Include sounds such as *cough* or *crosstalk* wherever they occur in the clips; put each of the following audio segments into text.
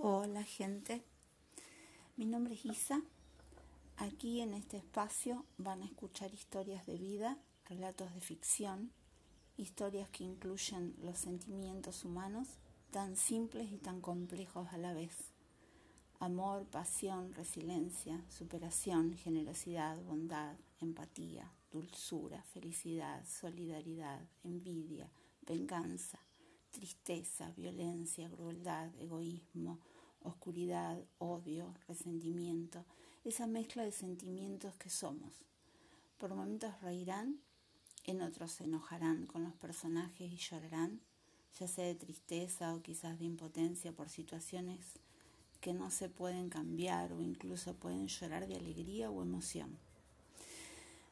Hola gente, mi nombre es Isa. Aquí en este espacio van a escuchar historias de vida, relatos de ficción, historias que incluyen los sentimientos humanos tan simples y tan complejos a la vez. Amor, pasión, resiliencia, superación, generosidad, bondad, empatía, dulzura, felicidad, solidaridad, envidia, venganza, tristeza, violencia, crueldad, egoísmo, oscuridad, odio, resentimiento, esa mezcla de sentimientos que somos. Por momentos reirán, en otros se enojarán con los personajes y llorarán, ya sea de tristeza o quizás de impotencia por situaciones que no se pueden cambiar o incluso pueden llorar de alegría o emoción.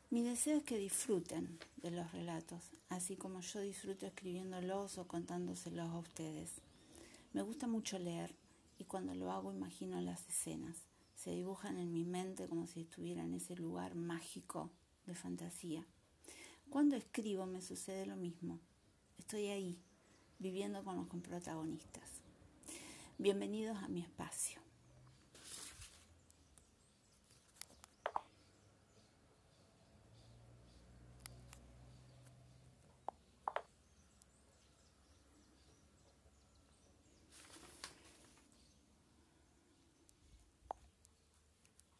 Mi deseo es que disfruten de los relatos, así como yo disfruto escribiéndolos o contándoselos a ustedes. Me gusta mucho leer y cuando lo hago imagino las escenas. Se dibujan en mi mente como si estuviera en ese lugar mágico de fantasía. Cuando escribo me sucede lo mismo. Estoy ahí, viviendo con los protagonistas. Bienvenidos a mi espacio.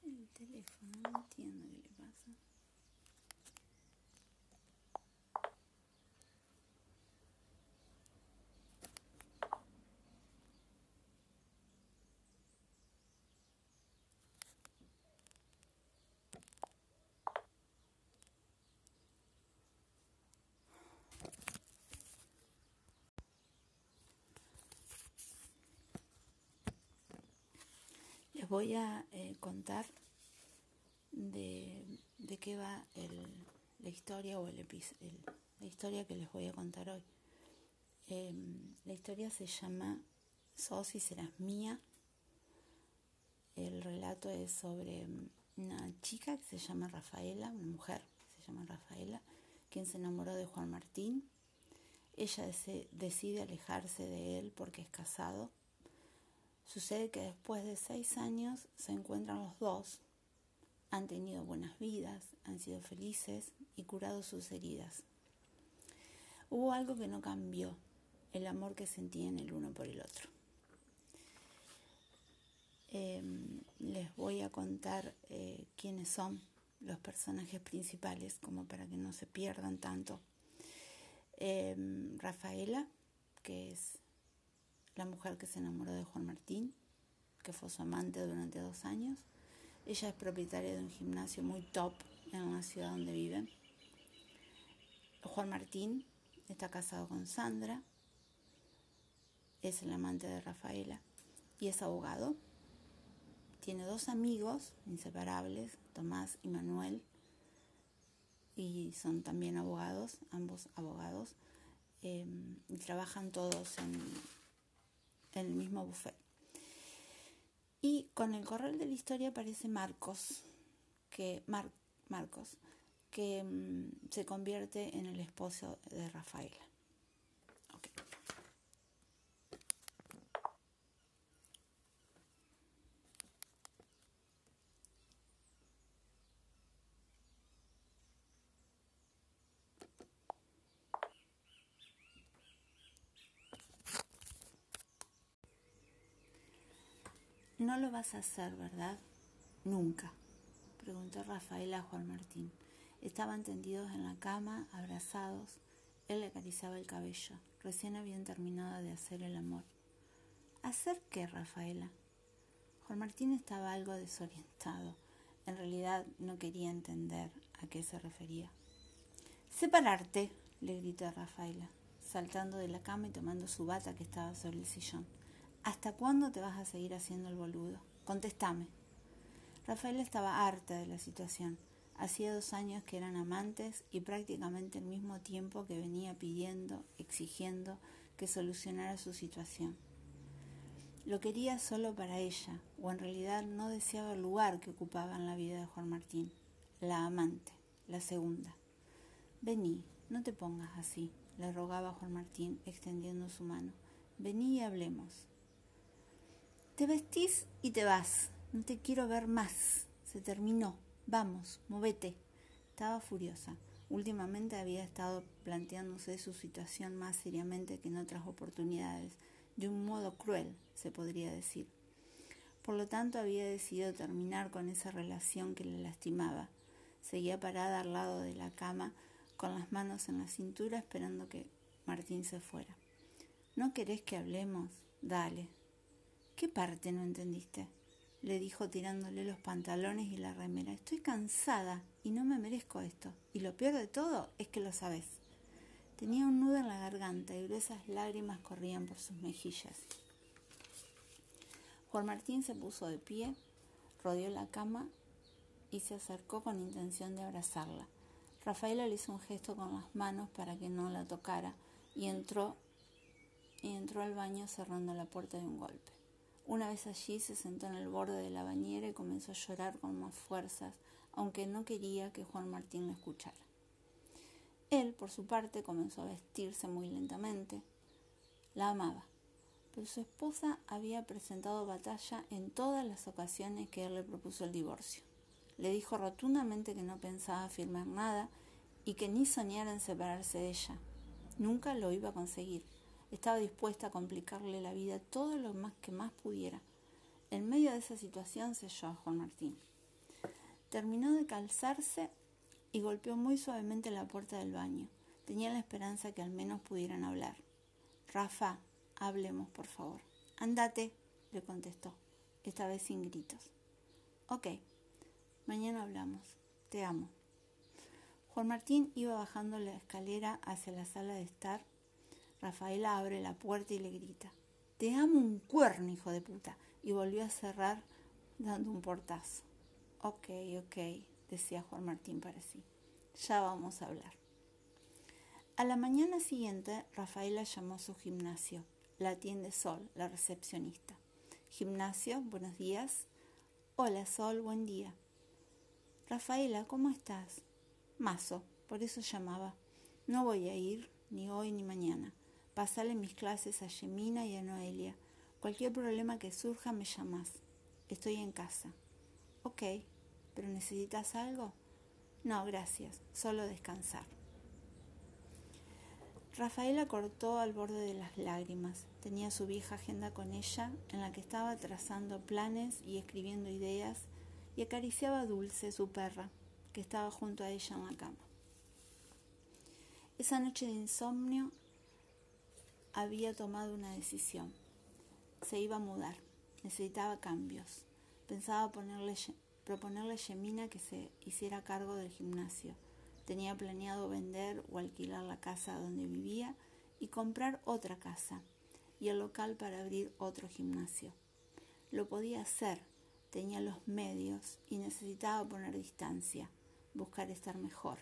El teléfono, no entiendo qué le pasa. Les voy a eh, contar de, de, qué va el, la historia o el, el, la historia que les voy a contar hoy. Eh, la historia se llama Sos y serás mía. El relato es sobre una chica que se llama Rafaela, una mujer que se llama Rafaela, quien se enamoró de Juan Martín. Ella decide alejarse de él porque es casado Sucede que después de seis años se encuentran los dos, han tenido buenas vidas, han sido felices y curado sus heridas. Hubo algo que no cambió, el amor que sentían el uno por el otro. Eh, les voy a contar eh, quiénes son los personajes principales, como para que no se pierdan tanto. Eh, Rafaela, que es la mujer que se enamoró de Juan Martín, que fue su amante durante dos años. Ella es propietaria de un gimnasio muy top en la ciudad donde viven. Juan Martín está casado con Sandra, es el amante de Rafaela y es abogado. Tiene dos amigos inseparables, Tomás y Manuel, y son también abogados, ambos abogados, eh, y trabajan todos en, en el mismo buffet. Y con el correo de la historia aparece Marcos, que Mar, Marcos, que mmm, se convierte en el esposo de Rafaela. No lo vas a hacer, ¿verdad? Nunca, preguntó Rafael a Juan Martín. Estaban tendidos en la cama, abrazados. Él le acariciaba el cabello. Recién habían terminado de hacer el amor. ¿Hacer qué, Rafaela? Juan Martín estaba algo desorientado. En realidad no quería entender a qué se refería. Separarte, le gritó a Rafaela, saltando de la cama y tomando su bata que estaba sobre el sillón. ¿Hasta cuándo te vas a seguir haciendo el boludo? Contestame. Rafael estaba harta de la situación. Hacía dos años que eran amantes y prácticamente al mismo tiempo que venía pidiendo, exigiendo que solucionara su situación. Lo quería solo para ella, o en realidad no deseaba el lugar que ocupaba en la vida de Juan Martín, la amante, la segunda. Vení, no te pongas así, le rogaba Juan Martín, extendiendo su mano. Vení y hablemos. Te vestís y te vas. No te quiero ver más. Se terminó. Vamos, movete. Estaba furiosa. Últimamente había estado planteándose su situación más seriamente que en otras oportunidades, de un modo cruel, se podría decir. Por lo tanto, había decidido terminar con esa relación que le lastimaba. Seguía parada al lado de la cama, con las manos en la cintura, esperando que Martín se fuera. ¿No querés que hablemos? Dale. ¿Qué parte no entendiste? le dijo tirándole los pantalones y la remera. Estoy cansada y no me merezco esto. Y lo peor de todo es que lo sabes. Tenía un nudo en la garganta y gruesas lágrimas corrían por sus mejillas. Juan Martín se puso de pie, rodeó la cama y se acercó con intención de abrazarla. Rafaela le hizo un gesto con las manos para que no la tocara y entró y entró al baño cerrando la puerta de un golpe. Una vez allí se sentó en el borde de la bañera y comenzó a llorar con más fuerzas, aunque no quería que Juan Martín lo escuchara. Él, por su parte, comenzó a vestirse muy lentamente. La amaba, pero su esposa había presentado batalla en todas las ocasiones que él le propuso el divorcio. Le dijo rotundamente que no pensaba firmar nada y que ni soñara en separarse de ella. Nunca lo iba a conseguir. Estaba dispuesta a complicarle la vida todo lo más que más pudiera. En medio de esa situación se a Juan Martín. Terminó de calzarse y golpeó muy suavemente la puerta del baño. Tenía la esperanza que al menos pudieran hablar. Rafa, hablemos, por favor. Andate, le contestó, esta vez sin gritos. Ok, mañana hablamos. Te amo. Juan Martín iba bajando la escalera hacia la sala de estar Rafaela abre la puerta y le grita, Te amo un cuerno, hijo de puta. Y volvió a cerrar dando un portazo. Ok, ok, decía Juan Martín para sí. Ya vamos a hablar. A la mañana siguiente, Rafaela llamó a su gimnasio. La atiende Sol, la recepcionista. Gimnasio, buenos días. Hola Sol, buen día. Rafaela, ¿cómo estás? Mazo, por eso llamaba. No voy a ir ni hoy ni mañana. Pasale mis clases a Yemina y a Noelia. Cualquier problema que surja me llamas. Estoy en casa. Ok, ¿pero necesitas algo? No, gracias. Solo descansar. Rafaela cortó al borde de las lágrimas. Tenía su vieja agenda con ella, en la que estaba trazando planes y escribiendo ideas, y acariciaba a Dulce, su perra, que estaba junto a ella en la cama. Esa noche de insomnio había tomado una decisión. Se iba a mudar, necesitaba cambios. Pensaba ponerle, proponerle a Yemina que se hiciera cargo del gimnasio. Tenía planeado vender o alquilar la casa donde vivía y comprar otra casa y el local para abrir otro gimnasio. Lo podía hacer, tenía los medios y necesitaba poner distancia, buscar estar mejor.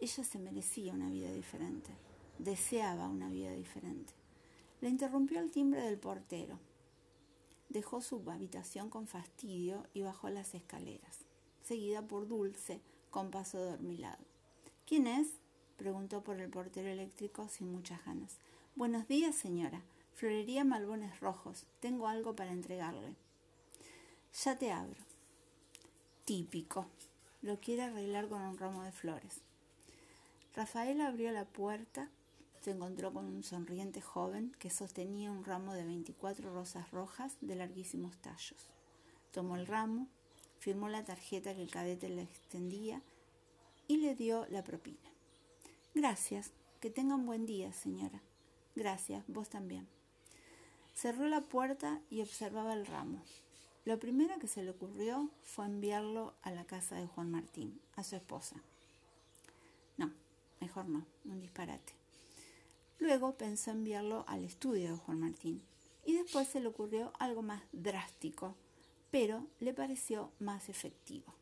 Ella se merecía una vida diferente deseaba una vida diferente. Le interrumpió el timbre del portero. Dejó su habitación con fastidio y bajó las escaleras, seguida por Dulce con paso dormilado. ¿Quién es? preguntó por el portero eléctrico sin muchas ganas. Buenos días, señora. Florería Malbones Rojos. Tengo algo para entregarle. Ya te abro. Típico. Lo quiere arreglar con un ramo de flores. Rafael abrió la puerta se encontró con un sonriente joven que sostenía un ramo de 24 rosas rojas de larguísimos tallos. Tomó el ramo, firmó la tarjeta que el cadete le extendía y le dio la propina. Gracias, que tenga un buen día, señora. Gracias, vos también. Cerró la puerta y observaba el ramo. Lo primero que se le ocurrió fue enviarlo a la casa de Juan Martín, a su esposa. No, mejor no, un disparate. Luego pensó enviarlo al estudio de Juan Martín y después se le ocurrió algo más drástico, pero le pareció más efectivo.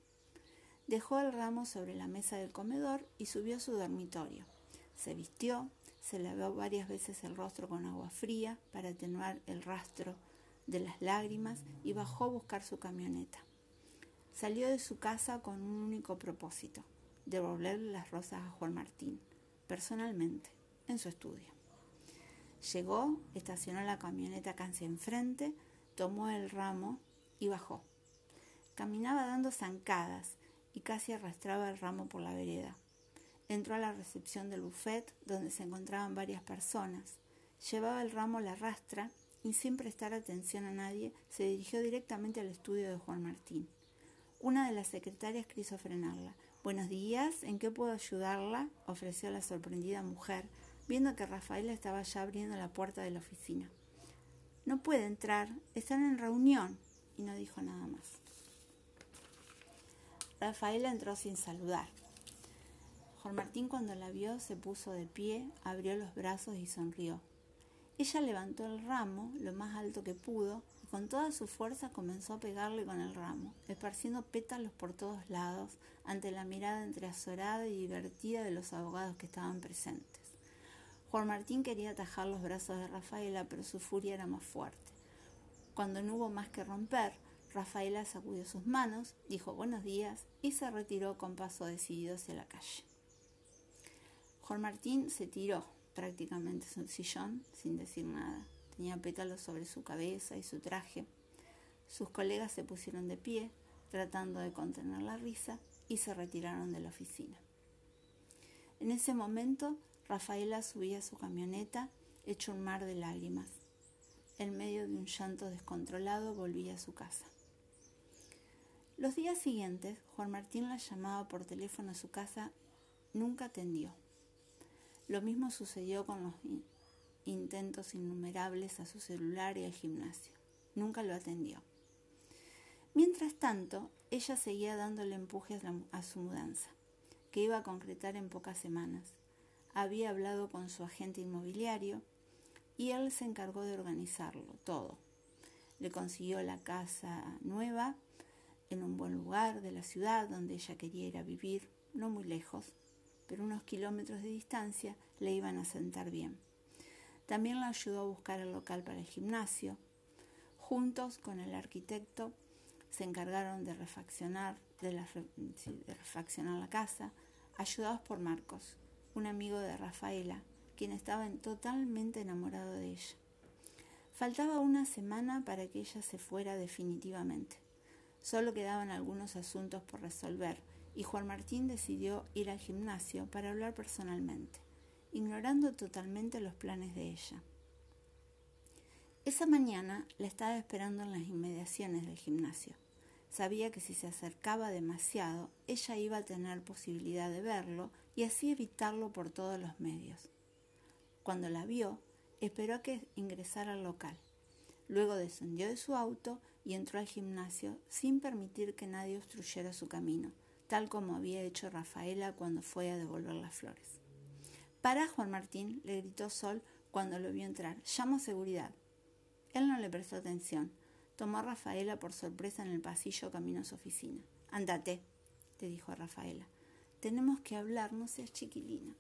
Dejó el ramo sobre la mesa del comedor y subió a su dormitorio. Se vistió, se lavó varias veces el rostro con agua fría para atenuar el rastro de las lágrimas y bajó a buscar su camioneta. Salió de su casa con un único propósito, devolverle las rosas a Juan Martín, personalmente en su estudio. Llegó, estacionó la camioneta casi enfrente, tomó el ramo y bajó. Caminaba dando zancadas y casi arrastraba el ramo por la vereda. Entró a la recepción del buffet donde se encontraban varias personas. Llevaba el ramo a la rastra y sin prestar atención a nadie se dirigió directamente al estudio de Juan Martín. Una de las secretarias quiso frenarla. Buenos días, ¿en qué puedo ayudarla? ofreció la sorprendida mujer, viendo que Rafaela estaba ya abriendo la puerta de la oficina. No puede entrar, están en reunión, y no dijo nada más. Rafaela entró sin saludar. Juan Martín cuando la vio se puso de pie, abrió los brazos y sonrió. Ella levantó el ramo lo más alto que pudo y con toda su fuerza comenzó a pegarle con el ramo, esparciendo pétalos por todos lados ante la mirada entreazorada y divertida de los abogados que estaban presentes. Juan Martín quería atajar los brazos de Rafaela, pero su furia era más fuerte. Cuando no hubo más que romper, Rafaela sacudió sus manos, dijo buenos días y se retiró con paso decidido hacia la calle. Juan Martín se tiró prácticamente en su sillón sin decir nada. Tenía pétalos sobre su cabeza y su traje. Sus colegas se pusieron de pie, tratando de contener la risa, y se retiraron de la oficina. En ese momento, Rafaela subía a su camioneta, hecho un mar de lágrimas. En medio de un llanto descontrolado, volvía a su casa. Los días siguientes, Juan Martín la llamaba por teléfono a su casa, nunca atendió. Lo mismo sucedió con los intentos innumerables a su celular y al gimnasio. Nunca lo atendió. Mientras tanto, ella seguía dándole empujes a su mudanza, que iba a concretar en pocas semanas. Había hablado con su agente inmobiliario y él se encargó de organizarlo todo. Le consiguió la casa nueva en un buen lugar de la ciudad donde ella quería ir a vivir, no muy lejos, pero unos kilómetros de distancia le iban a sentar bien. También la ayudó a buscar el local para el gimnasio. Juntos con el arquitecto se encargaron de refaccionar, de, refaccionar la casa, ayudados por Marcos, un amigo de Rafaela, quien estaba totalmente enamorado de ella. Faltaba una semana para que ella se fuera definitivamente. Solo quedaban algunos asuntos por resolver y Juan Martín decidió ir al gimnasio para hablar personalmente, ignorando totalmente los planes de ella. Esa mañana la estaba esperando en las inmediaciones del gimnasio. Sabía que si se acercaba demasiado, ella iba a tener posibilidad de verlo y así evitarlo por todos los medios. Cuando la vio, esperó a que ingresara al local. Luego descendió de su auto y entró al gimnasio sin permitir que nadie obstruyera su camino, tal como había hecho Rafaela cuando fue a devolver las flores. Para Juan Martín, le gritó Sol cuando lo vio entrar. Llamo a seguridad. Él no le prestó atención. Tomó a Rafaela por sorpresa en el pasillo camino a su oficina. Andate, le dijo a Rafaela. Tenemos que hablar, no seas chiquilina.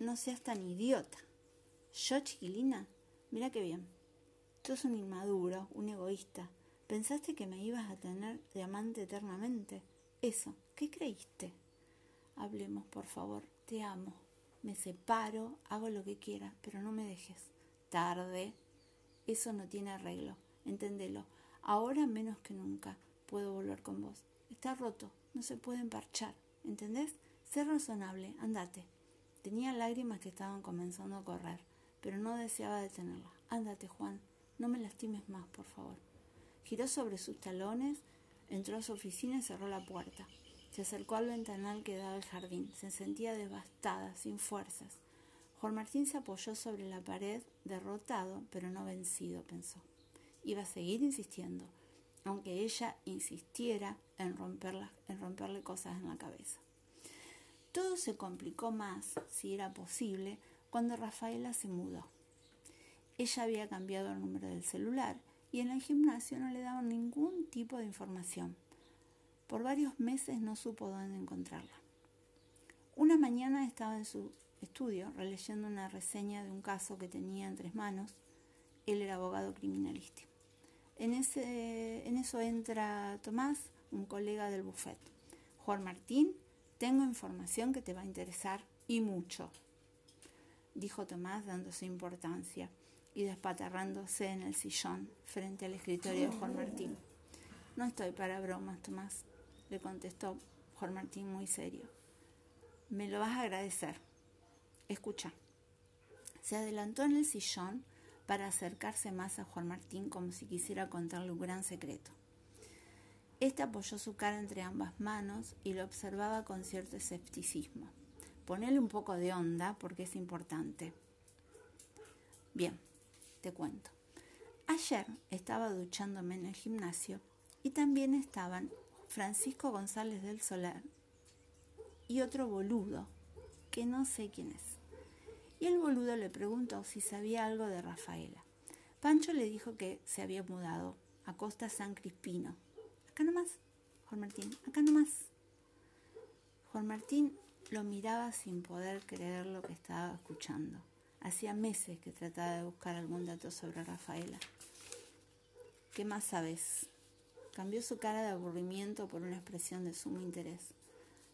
No seas tan idiota. Yo, chiquilina, mira qué bien. Tú sos un inmaduro, un egoísta. ¿Pensaste que me ibas a tener de amante eternamente? Eso, ¿qué creíste? Hablemos, por favor, te amo. Me separo, hago lo que quieras, pero no me dejes. Tarde. Eso no tiene arreglo. Enténdelo. Ahora menos que nunca puedo volver con vos. Está roto, no se puede emparchar. ¿Entendés? Sé razonable, andate. Tenía lágrimas que estaban comenzando a correr, pero no deseaba detenerla. Ándate, Juan, no me lastimes más, por favor. Giró sobre sus talones, entró a su oficina y cerró la puerta. Se acercó al ventanal que daba al jardín. Se sentía devastada, sin fuerzas. Juan Martín se apoyó sobre la pared, derrotado, pero no vencido, pensó. Iba a seguir insistiendo, aunque ella insistiera en, en romperle cosas en la cabeza. Todo se complicó más, si era posible, cuando Rafaela se mudó. Ella había cambiado el número del celular y en el gimnasio no le daban ningún tipo de información. Por varios meses no supo dónde encontrarla. Una mañana estaba en su estudio releyendo una reseña de un caso que tenía en tres manos. Él era abogado criminalista. En, ese, en eso entra Tomás, un colega del buffet. Juan Martín Tengo información que te va a interesar y mucho, dijo Tomás dándose importancia y despatarrándose en el sillón frente al escritorio de Juan Martín. No estoy para bromas, Tomás, le contestó Juan Martín muy serio. Me lo vas a agradecer. Escucha. Se adelantó en el sillón para acercarse más a Juan Martín como si quisiera contarle un gran secreto. Este apoyó su cara entre ambas manos y lo observaba con cierto escepticismo. Ponele un poco de onda porque es importante. Bien, te cuento. Ayer estaba duchándome en el gimnasio y también estaban Francisco González del Solar y otro boludo, que no sé quién es. Y el boludo le preguntó si sabía algo de Rafaela. Pancho le dijo que se había mudado a Costa San Crispino. Acá nomás, Juan Martín, acá nomás. Juan Martín lo miraba sin poder creer lo que estaba escuchando. Hacía meses que trataba de buscar algún dato sobre Rafaela. ¿Qué más sabes? Cambió su cara de aburrimiento por una expresión de sumo interés.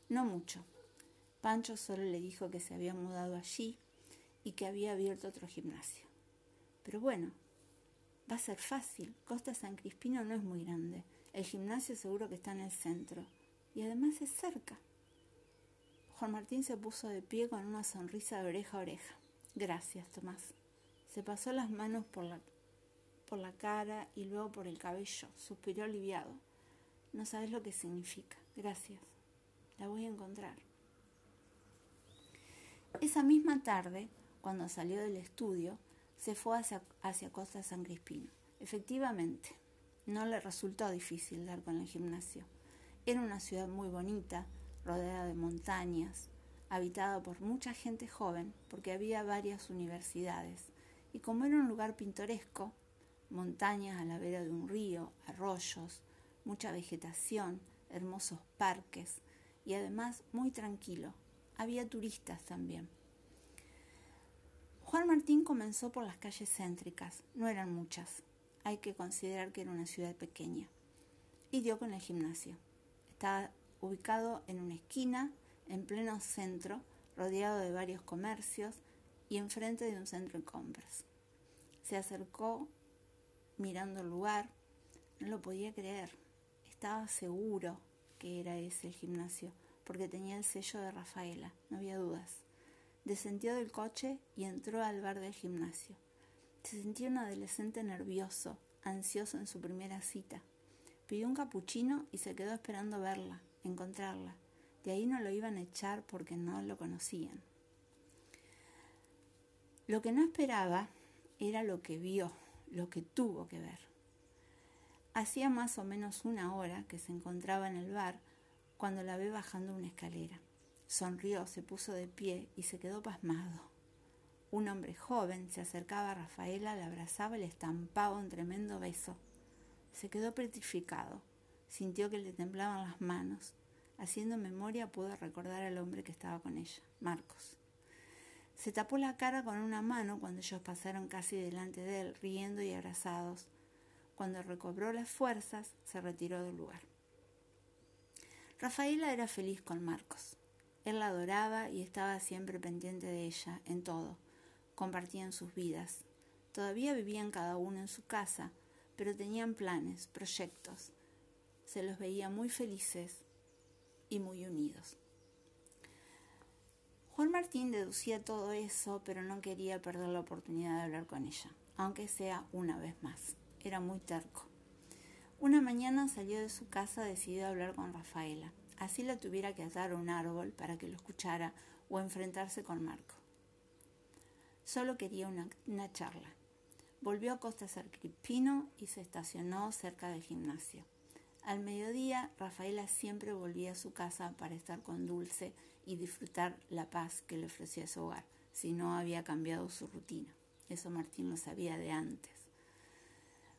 No mucho. Pancho solo le dijo que se había mudado allí y que había abierto otro gimnasio. Pero bueno, va a ser fácil. Costa San Crispino no es muy grande. El gimnasio seguro que está en el centro. Y además es cerca. Juan Martín se puso de pie con una sonrisa de oreja a oreja. Gracias, Tomás. Se pasó las manos por la por la cara y luego por el cabello. Suspiró aliviado. No sabes lo que significa. Gracias. La voy a encontrar. Esa misma tarde, cuando salió del estudio, se fue hacia, Costa San Crispino. Efectivamente, no le resultó difícil dar con el gimnasio. Era una ciudad muy bonita, rodeada de montañas, habitada por mucha gente joven, porque había varias universidades, y como era un lugar pintoresco, montañas a la vera de un río, arroyos, mucha vegetación, hermosos parques y además muy tranquilo. Había turistas también. Juan Martín comenzó por las calles céntricas, no eran muchas, hay que considerar que era una ciudad pequeña, y dio con el gimnasio. Estaba ubicado en una esquina, en pleno centro, rodeado de varios comercios y enfrente de un centro de compras. Se acercó mirando el lugar, no lo podía creer. Estaba seguro que era ese el gimnasio, porque tenía el sello de Rafaela, no había dudas. Descendió del coche y entró al bar del gimnasio. Se sentía un adolescente nervioso, ansioso en su primera cita. Pidió un capuchino y se quedó esperando verla, encontrarla. De ahí no lo iban a echar porque no lo conocían. Lo que no esperaba era lo que vio lo que tuvo que ver. Hacía más o menos una hora que se encontraba en el bar cuando la ve bajando una escalera. Sonrió, se puso de pie y se quedó pasmado. Un hombre joven se acercaba a Rafaela, la abrazaba y le estampaba un tremendo beso. Se quedó petrificado. Sintió que le temblaban las manos. Haciendo memoria pudo recordar al hombre que estaba con ella, Marcos. Se tapó la cara con una mano cuando ellos pasaron casi delante de él, riendo y abrazados. Cuando recobró las fuerzas, se retiró del lugar. Rafaela era feliz con Marcos. Él la adoraba y estaba siempre pendiente de ella, en todo. Compartían sus vidas. Todavía vivían cada uno en su casa, pero tenían planes, proyectos. Se los veía muy felices y muy unidos. Juan Martín deducía todo eso, pero no quería perder la oportunidad de hablar con ella, aunque sea una vez más. Era muy terco. Una mañana salió de su casa decidido a hablar con Rafaela. Así la tuviera que atar a un árbol para que lo escuchara o enfrentarse con Marco. Solo quería una, charla. Volvió a Costa Sarcripino y se estacionó cerca del gimnasio. Al mediodía, Rafaela siempre volvía a su casa para estar con Dulce y disfrutar la paz que le ofrecía su hogar, si no había cambiado su rutina. Eso Martín lo sabía de antes.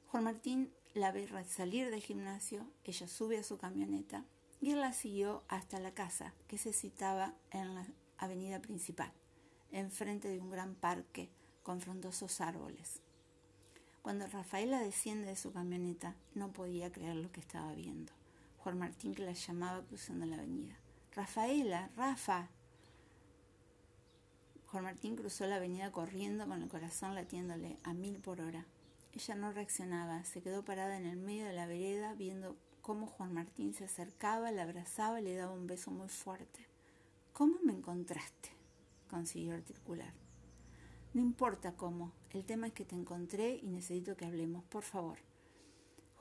Juan Martín la ve salir del gimnasio, ella sube a su camioneta y él la siguió hasta la casa que se citaba en la avenida principal, enfrente de un gran parque con frondosos árboles. Cuando Rafaela desciende de su camioneta, no podía creer lo que estaba viendo. Juan Martín que la llamaba cruzando la avenida. Rafaela, Rafa. Juan Martín cruzó la avenida corriendo con el corazón latiéndole a mil por hora. Ella no reaccionaba, se quedó parada en el medio de la vereda viendo cómo Juan Martín se acercaba, la abrazaba y le daba un beso muy fuerte. ¿Cómo me encontraste? consiguió articular. No importa cómo, el tema es que te encontré y necesito que hablemos, por favor.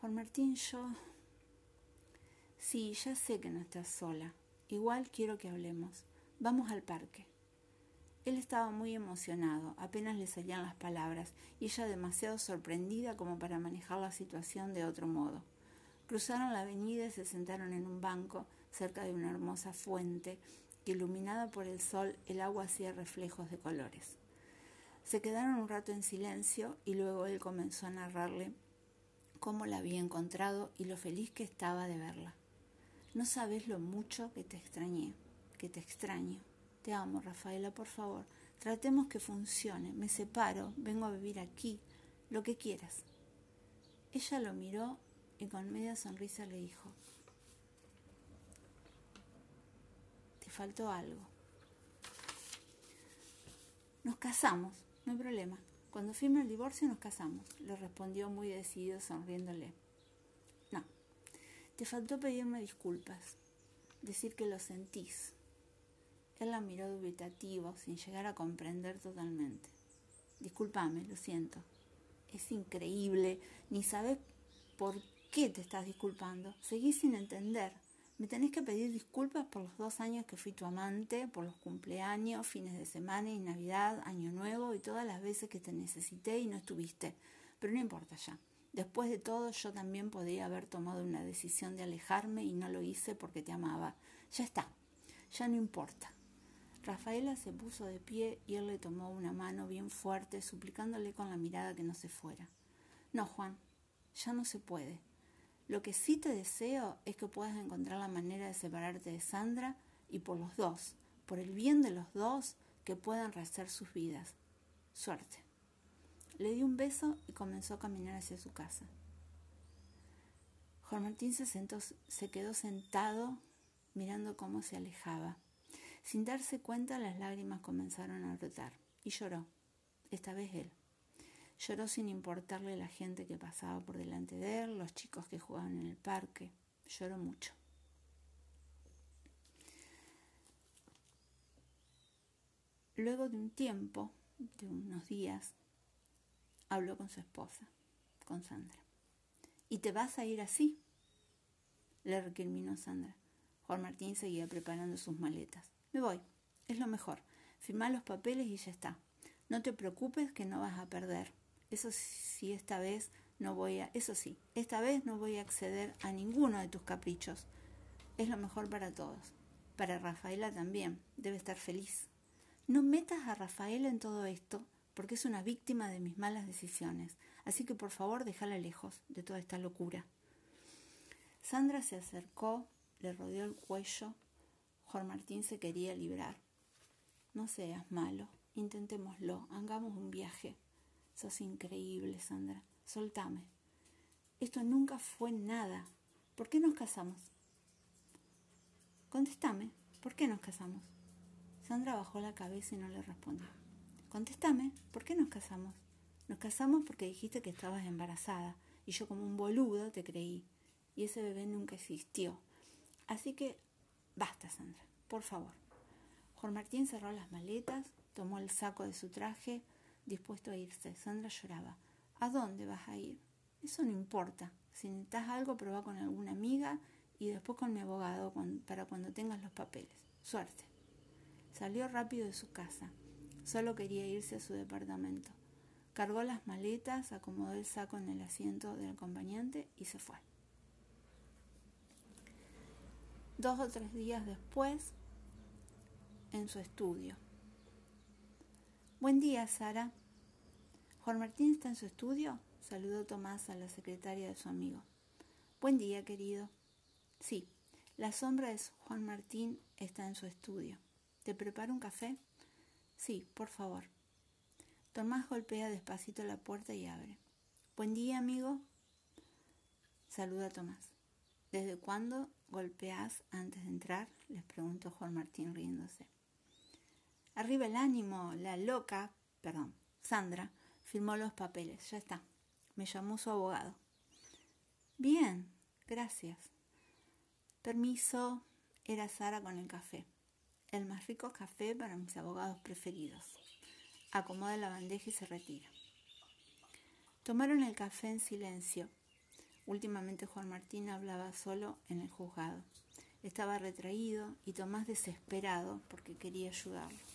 Juan Martín, yo... Sí, ya sé que no estás sola. Igual quiero que hablemos. Vamos al parque. Él estaba muy emocionado, apenas le salían las palabras, y ella demasiado sorprendida como para manejar la situación de otro modo. Cruzaron la avenida y se sentaron en un banco cerca de una hermosa fuente que iluminada por el sol el agua hacía reflejos de colores. Se quedaron un rato en silencio y luego él comenzó a narrarle cómo la había encontrado y lo feliz que estaba de verla. No sabes lo mucho que te extrañé, que te extraño. Te amo, Rafaela, por favor. Tratemos que funcione. Me separo, vengo a vivir aquí, lo que quieras. Ella lo miró y con media sonrisa le dijo, te faltó algo. Nos casamos, no hay problema. Cuando firme el divorcio nos casamos, le respondió muy decidido sonriéndole. No, te faltó pedirme disculpas, decir que lo sentís. Él la miró dubitativo, sin llegar a comprender totalmente. Discúlpame, lo siento. Es increíble, ni sabes por qué te estás disculpando. Seguís sin entender. Me tenés que pedir disculpas por los dos años que fui tu amante, por los cumpleaños, fines de semana y Navidad, Año Nuevo y todas las veces que te necesité y no estuviste. Pero no importa ya. Después de todo, yo también podía haber tomado una decisión de alejarme y no lo hice porque te amaba. Ya está. Ya no importa. Rafaela se puso de pie y él le tomó una mano bien fuerte, suplicándole con la mirada que no se fuera. No, Juan, ya no se puede. Lo que sí te deseo es que puedas encontrar la manera de separarte de Sandra y por los dos, por el bien de los dos, que puedan rehacer sus vidas. Suerte. Le dio un beso y comenzó a caminar hacia su casa. Juan Martín se, sentó, se quedó sentado mirando cómo se alejaba. Sin darse cuenta, las lágrimas comenzaron a brotar y lloró, esta vez él. Lloró sin importarle la gente que pasaba por delante de él, los chicos que jugaban en el parque. Lloró mucho. Luego de un tiempo, de unos días, habló con su esposa, con Sandra. ¿Y te vas a ir así? Le recriminó Sandra. Juan Martín seguía preparando sus maletas. Me voy, es lo mejor. Firma los papeles y ya está. No te preocupes que no vas a perder. Eso sí, esta vez no voy a, eso sí, esta vez no voy a acceder a ninguno de tus caprichos. Es lo mejor para todos. Para Rafaela también, debe estar feliz. No metas a Rafaela en todo esto, porque es una víctima de mis malas decisiones. Así que por favor déjala lejos de toda esta locura. Sandra se acercó, le rodeó el cuello. Juan Martín se quería librar. No seas malo, intentémoslo, hagamos un viaje. Sos increíble, Sandra. Soltame. Esto nunca fue nada. ¿Por qué nos casamos? Contestame. ¿Por qué nos casamos? Sandra bajó la cabeza y no le respondió. Contestame. ¿Por qué nos casamos? Nos casamos porque dijiste que estabas embarazada y yo como un boludo te creí. Y ese bebé nunca existió. Así que basta, Sandra. Por favor. Juan Martín cerró las maletas, tomó el saco de su traje, dispuesto a irse. Sandra lloraba. ¿A dónde vas a ir? Eso no importa. Si necesitas algo, prueba con alguna amiga y después con mi abogado para cuando tengas los papeles. Suerte. Salió rápido de su casa. Solo quería irse a su departamento. Cargó las maletas, acomodó el saco en el asiento del acompañante y se fue. Dos o tres días después, en su estudio. Buen día, Sara. ¿Juan Martín está en su estudio? Saludó Tomás a la secretaria de su amigo. Buen día, querido. Sí, la sombra de Juan Martín está en su estudio. ¿Te preparo un café? Sí, por favor. Tomás golpea despacito la puerta y abre. Buen día, amigo. Saluda Tomás. ¿Desde cuándo golpeás antes de entrar? les preguntó Juan Martín riéndose. Arriba el ánimo, la loca, perdón, Sandra, firmó los papeles, ya está. Me llamó su abogado. Bien, gracias. Permiso, era Sara con el café. El más rico café para mis abogados preferidos. Acomoda la bandeja y se retira. Tomaron el café en silencio. Últimamente Juan Martín hablaba solo en el juzgado. Estaba retraído y Tomás desesperado porque quería ayudarlo.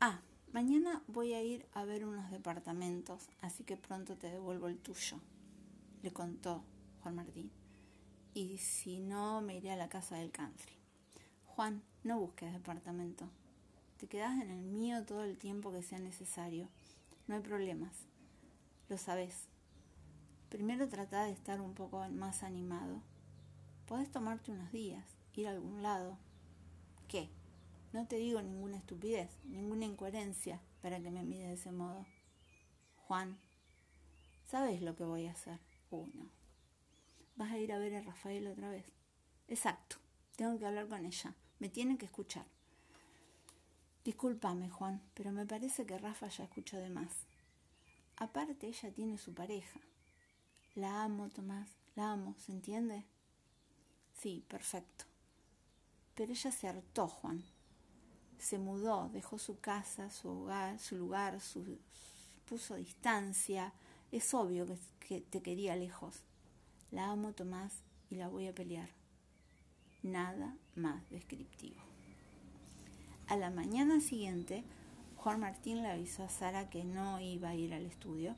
Ah, mañana voy a ir a ver unos departamentos, así que pronto te devuelvo el tuyo, le contó Juan Martín. Y si no, me iré a la casa del country. Juan, no busques departamento. Te quedas en el mío todo el tiempo que sea necesario. No hay problemas. Lo sabes. Primero trata de estar un poco más animado. Podés tomarte unos días, ir a algún lado. ¿Qué? No te digo ninguna estupidez, ninguna incoherencia para que me mires de ese modo. Juan, ¿sabes lo que voy a hacer? Uno. ¿Vas a ir a ver a Rafael otra vez? Exacto. Tengo que hablar con ella. Me tiene que escuchar. Discúlpame, Juan, pero me parece que Rafa ya escuchó de más. Aparte, ella tiene su pareja. La amo, Tomás, la amo, ¿se entiende? Sí, perfecto. Pero ella se hartó, Juan. Se mudó, dejó su casa, su hogar, su lugar, puso distancia. Es obvio que, que te quería lejos. La amo, Tomás, y la voy a pelear. Nada más descriptivo. A la mañana siguiente, Juan Martín le avisó a Sara que no iba a ir al estudio.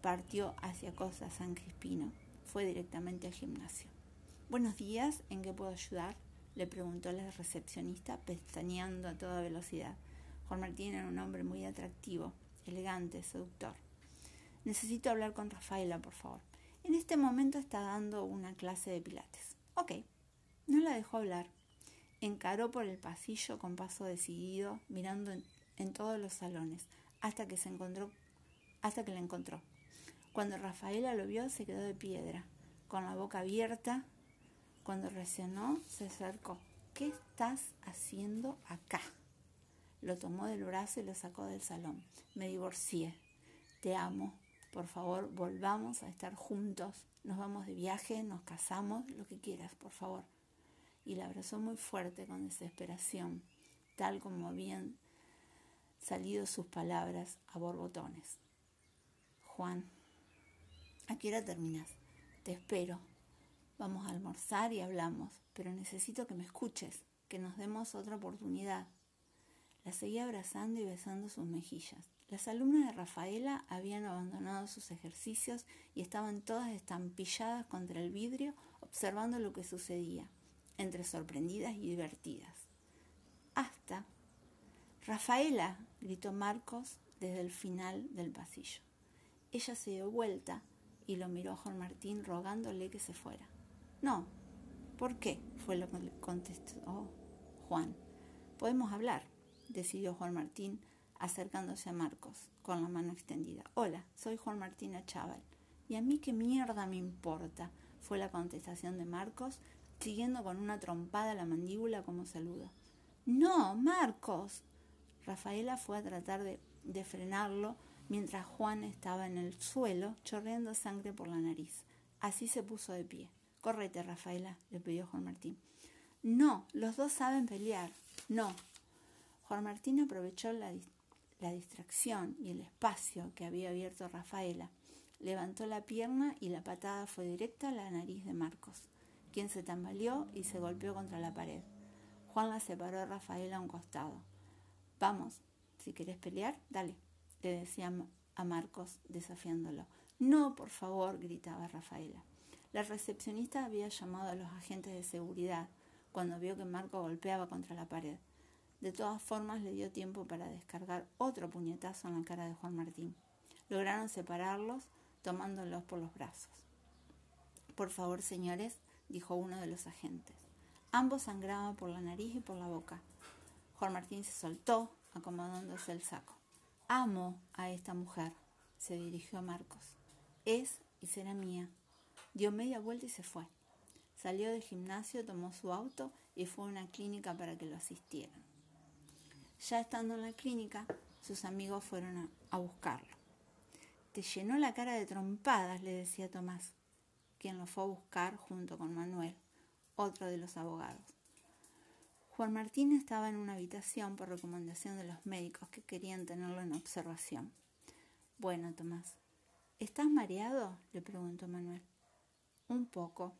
Partió hacia Costa San Crispino. Fue directamente al gimnasio. Buenos días, ¿en qué puedo ayudar? Le preguntó la recepcionista, pestañeando a toda velocidad. Juan Martín era un hombre muy atractivo, elegante, seductor. Necesito hablar con Rafaela, por favor. En este momento está dando una clase de pilates. Ok. No la dejó hablar. Encaró por el pasillo con paso decidido, mirando en, todos los salones, hasta que se encontró, hasta que la encontró. Cuando Rafaela lo vio, se quedó de piedra, con la boca abierta. Cuando reaccionó, se acercó. ¿Qué estás haciendo acá? Lo tomó del brazo y lo sacó del salón. Me divorcié. Te amo. Por favor, volvamos a estar juntos. Nos vamos de viaje, nos casamos, lo que quieras, por favor y la abrazó muy fuerte con desesperación, tal como habían salido sus palabras a borbotones. Juan, ¿a qué hora terminas? Te espero. Vamos a almorzar y hablamos, pero necesito que me escuches, que nos demos otra oportunidad. La seguía abrazando y besando sus mejillas. Las alumnas de Rafaela habían abandonado sus ejercicios y estaban todas estampilladas contra el vidrio observando lo que sucedía entre sorprendidas y divertidas. Hasta Rafaela, gritó Marcos desde el final del pasillo. Ella se dio vuelta y lo miró a Juan Martín rogándole que se fuera. No, ¿por qué? fue lo que le contestó Juan. Podemos hablar, decidió Juan Martín acercándose a Marcos con la mano extendida. Hola, soy Juan Martín Achával. ¿Y a mí qué mierda me importa? fue la contestación de Marcos siguiendo con una trompada la mandíbula como saludo. No, Marcos. Rafaela fue a tratar de, de frenarlo mientras Juan estaba en el suelo chorreando sangre por la nariz. Así se puso de pie. Correte, Rafaela, le pidió Juan Martín. No, los dos saben pelear. No. Juan Martín aprovechó la, la distracción y el espacio que había abierto Rafaela. Levantó la pierna y la patada fue directa a la nariz de Marcos quien se tambaleó y se golpeó contra la pared. Juan la separó a Rafael a un costado. Vamos, si querés pelear, dale, le decía a Marcos, desafiándolo. No, por favor, gritaba Rafaela. La recepcionista había llamado a los agentes de seguridad cuando vio que Marco golpeaba contra la pared. De todas formas, le dio tiempo para descargar otro puñetazo en la cara de Juan Martín. Lograron separarlos tomándolos por los brazos. Por favor, señores, dijo uno de los agentes. Ambos sangraban por la nariz y por la boca. Juan Martín se soltó, acomodándose el saco. Amo a esta mujer, se dirigió a Marcos. Es y será mía. Dio media vuelta y se fue. Salió del gimnasio, tomó su auto y fue a una clínica para que lo asistieran. Ya estando en la clínica, sus amigos fueron a, buscarlo. Te llenó la cara de trompadas, le decía Tomás, quien lo fue a buscar junto con Manuel, otro de los abogados. Juan Martín estaba en una habitación por recomendación de los médicos que querían tenerlo en observación. Bueno, Tomás, ¿estás mareado? le preguntó Manuel. Un poco.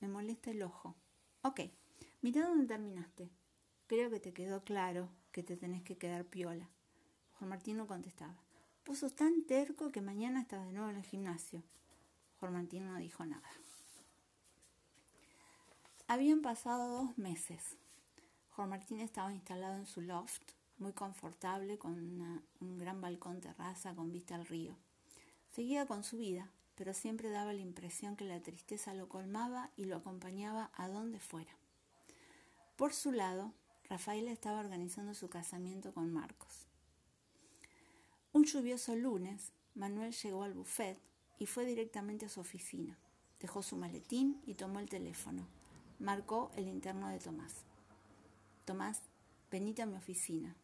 Me molesta el ojo. Ok, mira dónde terminaste. Creo que te quedó claro que te tenés que quedar piola. Juan Martín no contestaba. Sos tan terco que mañana estás de nuevo en el gimnasio. Juan Martín no dijo nada. Habían pasado dos meses. Juan Martín estaba instalado en su loft, muy confortable, con un gran balcón terraza con vista al río. Seguía con su vida, pero siempre daba la impresión que la tristeza lo colmaba y lo acompañaba a donde fuera. Por su lado, Rafael estaba organizando su casamiento con Marcos. Un lluvioso lunes, Manuel llegó al buffet y fue directamente a su oficina. Dejó su maletín y tomó el teléfono. Marcó el interno de Tomás. Tomás, venite a mi oficina,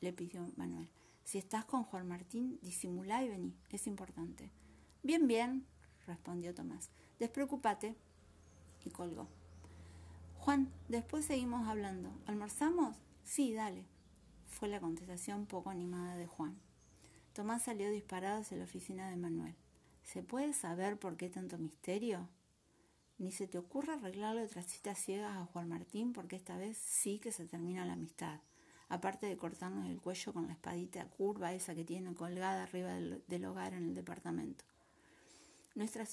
le pidió Manuel. Si estás con Juan Martín, disimulá y vení, es importante. Bien, bien, respondió Tomás. Despreocúpate. Y colgó. Juan, después seguimos hablando. ¿Almorzamos? Sí, dale. Fue la contestación poco animada de Juan. Tomás salió disparado hacia la oficina de Manuel. ¿Se puede saber por qué tanto misterio? Ni se te ocurra arreglarle otras citas ciegas a Juan Martín porque esta vez sí que se termina la amistad. Aparte de cortarnos el cuello con la espadita curva esa que tiene colgada arriba del hogar en el departamento. Nuestra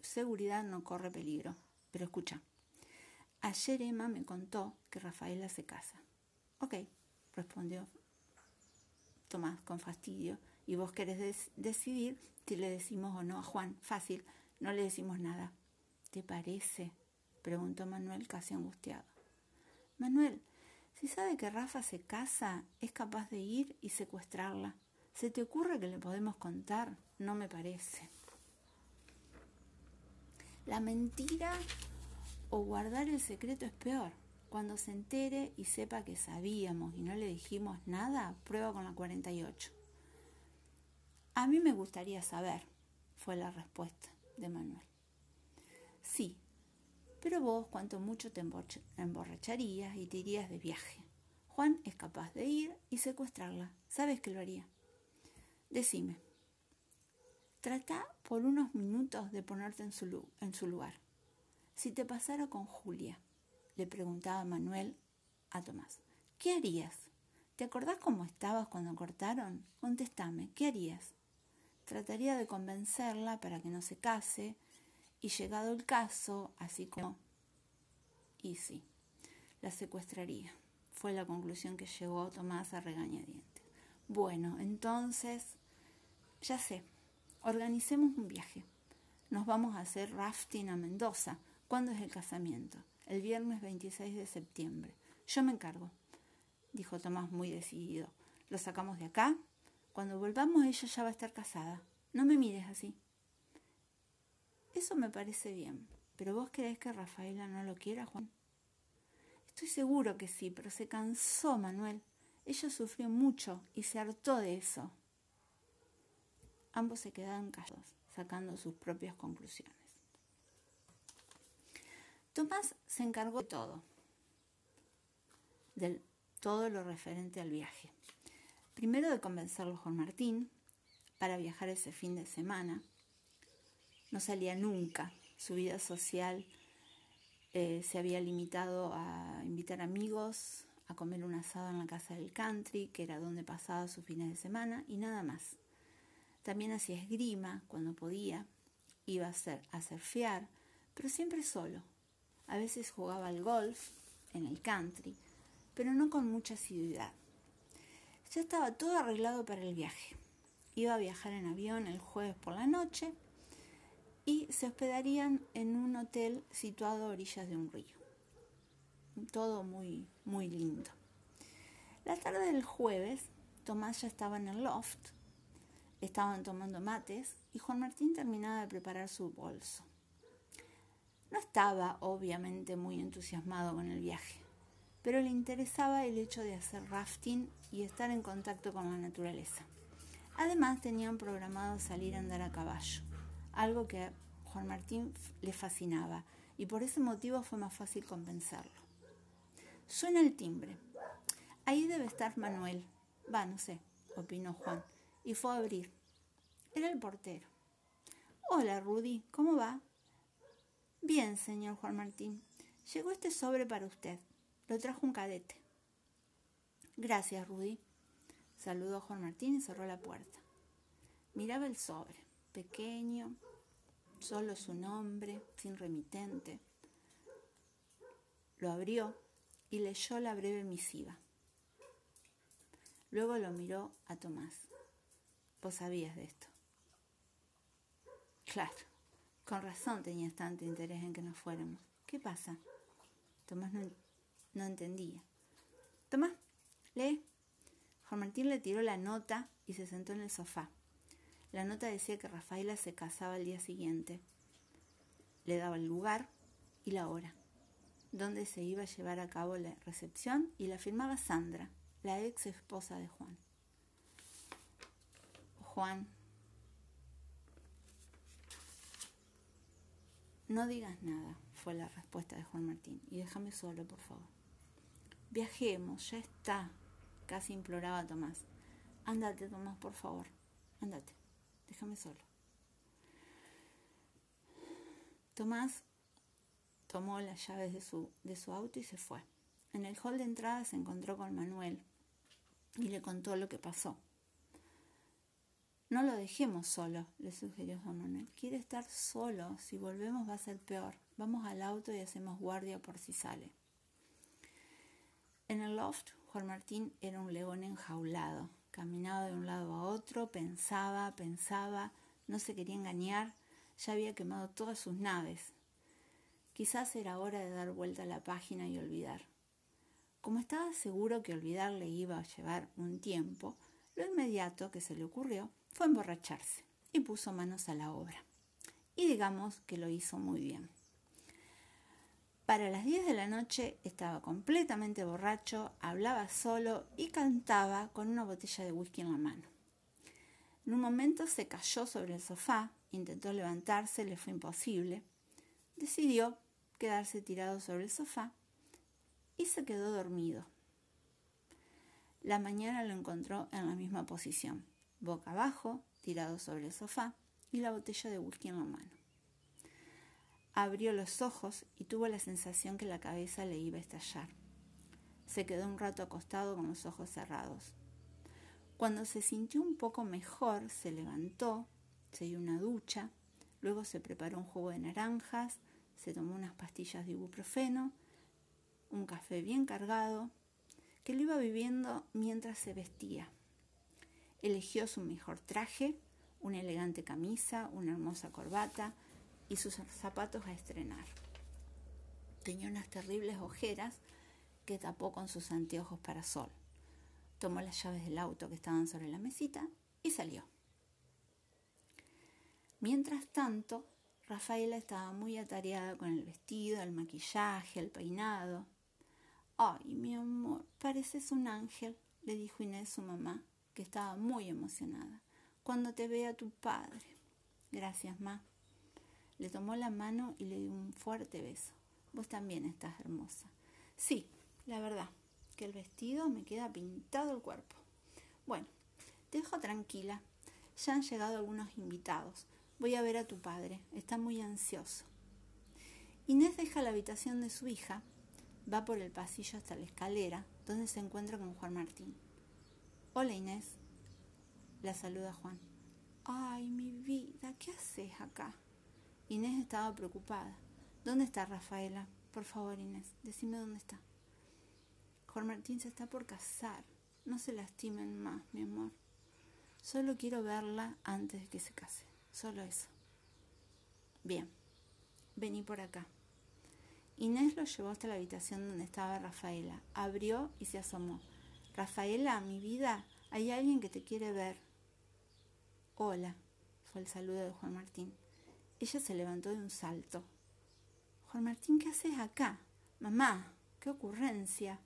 seguridad no corre peligro. Pero escucha, ayer Emma me contó que Rafaela se casa. Ok, respondió Tomás con fastidio. Y vos querés decidir si le decimos o no a Juan. Fácil, no le decimos nada. ¿Te parece? preguntó Manuel casi angustiado. Manuel, si sabe que Rafa se casa, es capaz de ir y secuestrarla. ¿Se te ocurre que le podemos contar? No me parece. La mentira o guardar el secreto es peor. Cuando se entere y sepa que sabíamos y no le dijimos nada, prueba con la 48. A mí me gustaría saber, fue la respuesta de Manuel. Sí, pero vos cuanto mucho te emborracharías y te irías de viaje. Juan es capaz de ir y secuestrarla. ¿Sabes que lo haría? Decime. Trata por unos minutos de ponerte en su, en su lugar. Si te pasara con Julia, le preguntaba Manuel a Tomás, ¿qué harías? ¿Te acordás cómo estabas cuando cortaron? Contéstame, ¿qué harías? Trataría de convencerla para que no se case y llegado el caso, así como... Y sí, la secuestraría. Fue la conclusión que llegó Tomás a regañadientes. Bueno, entonces, ya sé, Organicemos un viaje. Nos vamos a hacer rafting a Mendoza. ¿Cuándo es el casamiento? El viernes 26 de septiembre. Yo me encargo, dijo Tomás muy decidido. Lo sacamos de acá. Cuando volvamos ella ya va a estar casada. No me mires así. Eso me parece bien. ¿Pero vos creés que Rafaela no lo quiera, Juan? Estoy seguro que sí, pero se cansó, Manuel. Ella sufrió mucho y se hartó de eso. Ambos se quedaron callados, sacando sus propias conclusiones. Tomás se encargó de todo, de todo lo referente al viaje. Primero de convencerlo Juan Martín para viajar ese fin de semana. No salía nunca. Su vida social eh, se había limitado a invitar amigos a comer un asado en la casa del country, que era donde pasaba sus fines de semana, y nada más. También hacía esgrima cuando podía, iba a, hacer, a surfear, pero siempre solo. A veces jugaba al golf en el country, pero no con mucha asiduidad. Ya estaba todo arreglado para el viaje. Iba a viajar en avión el jueves por la noche y se hospedarían en un hotel situado a orillas de un río. Todo muy, muy lindo. La tarde del jueves, Tomás ya estaba en el loft Estaban tomando mates y Juan Martín terminaba de preparar su bolso. No estaba, obviamente, muy entusiasmado con el viaje, pero le interesaba el hecho de hacer rafting y estar en contacto con la naturaleza. Además, tenían programado salir a andar a caballo, algo que a Juan Martín le fascinaba, y por ese motivo fue más fácil convencerlo. Suena el timbre. Ahí debe estar Manuel. Va, no sé, opinó Juan, y fue a abrir. Era el portero. Hola, Rudy, ¿cómo va? Bien, señor Juan Martín. Llegó este sobre para usted. Lo trajo un cadete. Gracias, Rudy. Saludó Juan Martín y cerró la puerta. Miraba el sobre, pequeño, solo su nombre, sin remitente. Lo abrió y leyó la breve misiva. Luego lo miró a Tomás. Vos sabías de esto. Claro, con razón tenías tanto interés en que nos fuéramos. ¿Qué pasa? Tomás no, entendía. Tomás, lee. Juan Martín le tiró la nota y se sentó en el sofá. La nota decía que Rafaela se casaba el día siguiente. Le daba el lugar y la hora, donde se iba a llevar a cabo la recepción y la firmaba Sandra, la ex esposa de Juan. Juan, no digas nada, fue la respuesta de Juan Martín, y déjame solo, por favor. Viajemos, ya está, casi imploraba Tomás. Ándate, Tomás, por favor, ándate déjame solo. Tomás tomó las llaves de su, de su auto y se fue. En el hall de entrada se encontró con Manuel y le contó lo que pasó. No lo dejemos solo, le sugirió Manuel. Quiere estar solo. Si volvemos va a ser peor. Vamos al auto y hacemos guardia por si sale. En el loft, Juan Martín era un león enjaulado. Caminaba de un lado a otro, pensaba, pensaba, no se quería engañar, ya había quemado todas sus naves. Quizás era hora de dar vuelta a la página y olvidar. Como estaba seguro que olvidar le iba a llevar un tiempo, lo inmediato que se le ocurrió fue emborracharse y puso manos a la obra. Y digamos que lo hizo muy bien. Para las 10 de la noche estaba completamente borracho, hablaba solo y cantaba con una botella de whisky en la mano. En un momento se cayó sobre el sofá, intentó levantarse, le fue imposible. Decidió quedarse tirado sobre el sofá y se quedó dormido. La mañana lo encontró en la misma posición, boca abajo, tirado sobre el sofá y la botella de whisky en la mano. Abrió los ojos y tuvo la sensación que la cabeza le iba a estallar. Se quedó un rato acostado con los ojos cerrados. Cuando se sintió un poco mejor, se levantó, se dio una ducha, luego se preparó un jugo de naranjas, se tomó unas pastillas de ibuprofeno, un café bien cargado, que lo iba viviendo mientras se vestía. Eligió su mejor traje, una elegante camisa, una hermosa corbata, y sus zapatos a estrenar. Tenía unas terribles ojeras que tapó con sus anteojos para sol. Tomó las llaves del auto que estaban sobre la mesita y salió. Mientras tanto, Rafaela estaba muy atareada con el vestido, el maquillaje, el peinado. Ay, mi amor, pareces un ángel, le dijo Inés su mamá, que estaba muy emocionada. Cuando te vea tu padre. Gracias, ma. Le tomó la mano y le dio un fuerte beso. Vos también estás hermosa. Sí, la verdad, que el vestido me queda pintado el cuerpo. Bueno, te dejo tranquila. Ya han llegado algunos invitados. Voy a ver a tu padre. Está muy ansioso. Inés deja la habitación de su hija, va por el pasillo hasta la escalera, donde se encuentra con Juan Martín. Hola Inés. La saluda Juan. Ay, mi vida, ¿qué haces acá? Inés estaba preocupada. ¿Dónde está Rafaela? Por favor, Inés, decime dónde está. Juan Martín se está por casar. No se lastimen más, mi amor. Solo quiero verla antes de que se case. Solo eso. Bien, vení por acá. Inés lo llevó hasta la habitación donde estaba Rafaela. Abrió y se asomó. Rafaela, mi vida, hay alguien que te quiere ver. Hola, fue el saludo de Juan Martín. Ella se levantó de un salto. Juan Martín, ¿qué haces acá? Mamá, qué ocurrencia.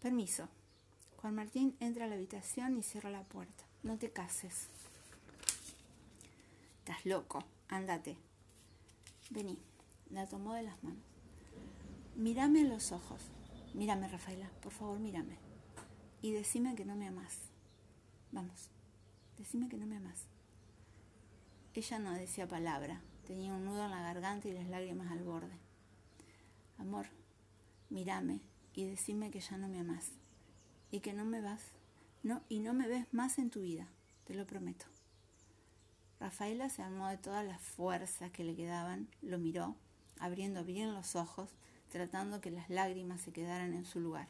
Permiso. Juan Martín entra a la habitación y cierra la puerta. No te cases. Estás loco. Ándate. Vení. La tomó de las manos. Mírame en los ojos. Mírame, Rafaela. Por favor, mírame. Y decime que no me amas. Vamos. Decime que no me amas. Ella no decía palabra. Tenía un nudo en la garganta y las lágrimas al borde. Amor, mírame y decime que ya no me amas y que no me vas, no, y no me ves más en tu vida, te lo prometo. Rafaela se armó de todas las fuerzas que le quedaban, lo miró, abriendo bien los ojos, tratando que las lágrimas se quedaran en su lugar.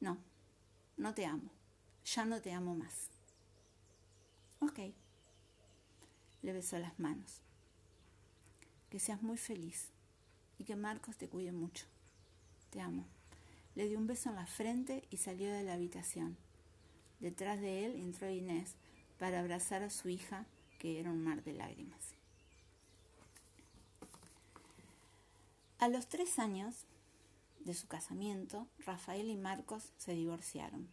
No, no te amo, ya no te amo más. Ok. Le besó las manos. Que seas muy feliz y que Marcos te cuide mucho. Te amo. Le dio un beso en la frente y salió de la habitación. Detrás de él entró Inés para abrazar a su hija, que era un mar de lágrimas. A los tres años de su casamiento, Rafael y Marcos se divorciaron.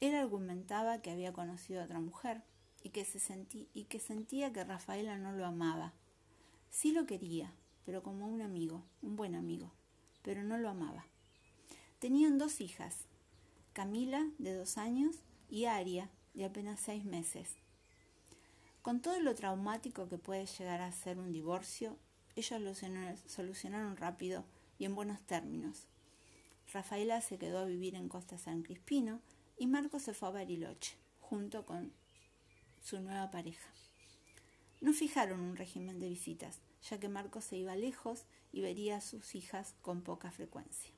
Él argumentaba que había conocido a otra mujer y que, se y que sentía que Rafaela no lo amaba. Sí lo quería, pero como un amigo, un buen amigo, pero no lo amaba. Tenían dos hijas, Camila, de dos años, y Aria, de apenas seis meses. Con todo lo traumático que puede llegar a ser un divorcio, ellos lo solucionaron rápido y en buenos términos. Rafaela se quedó a vivir en Costa San Crispino y Marco se fue a Bariloche, junto con su nueva pareja. No fijaron un régimen de visitas, ya que Marcos se iba lejos y vería a sus hijas con poca frecuencia.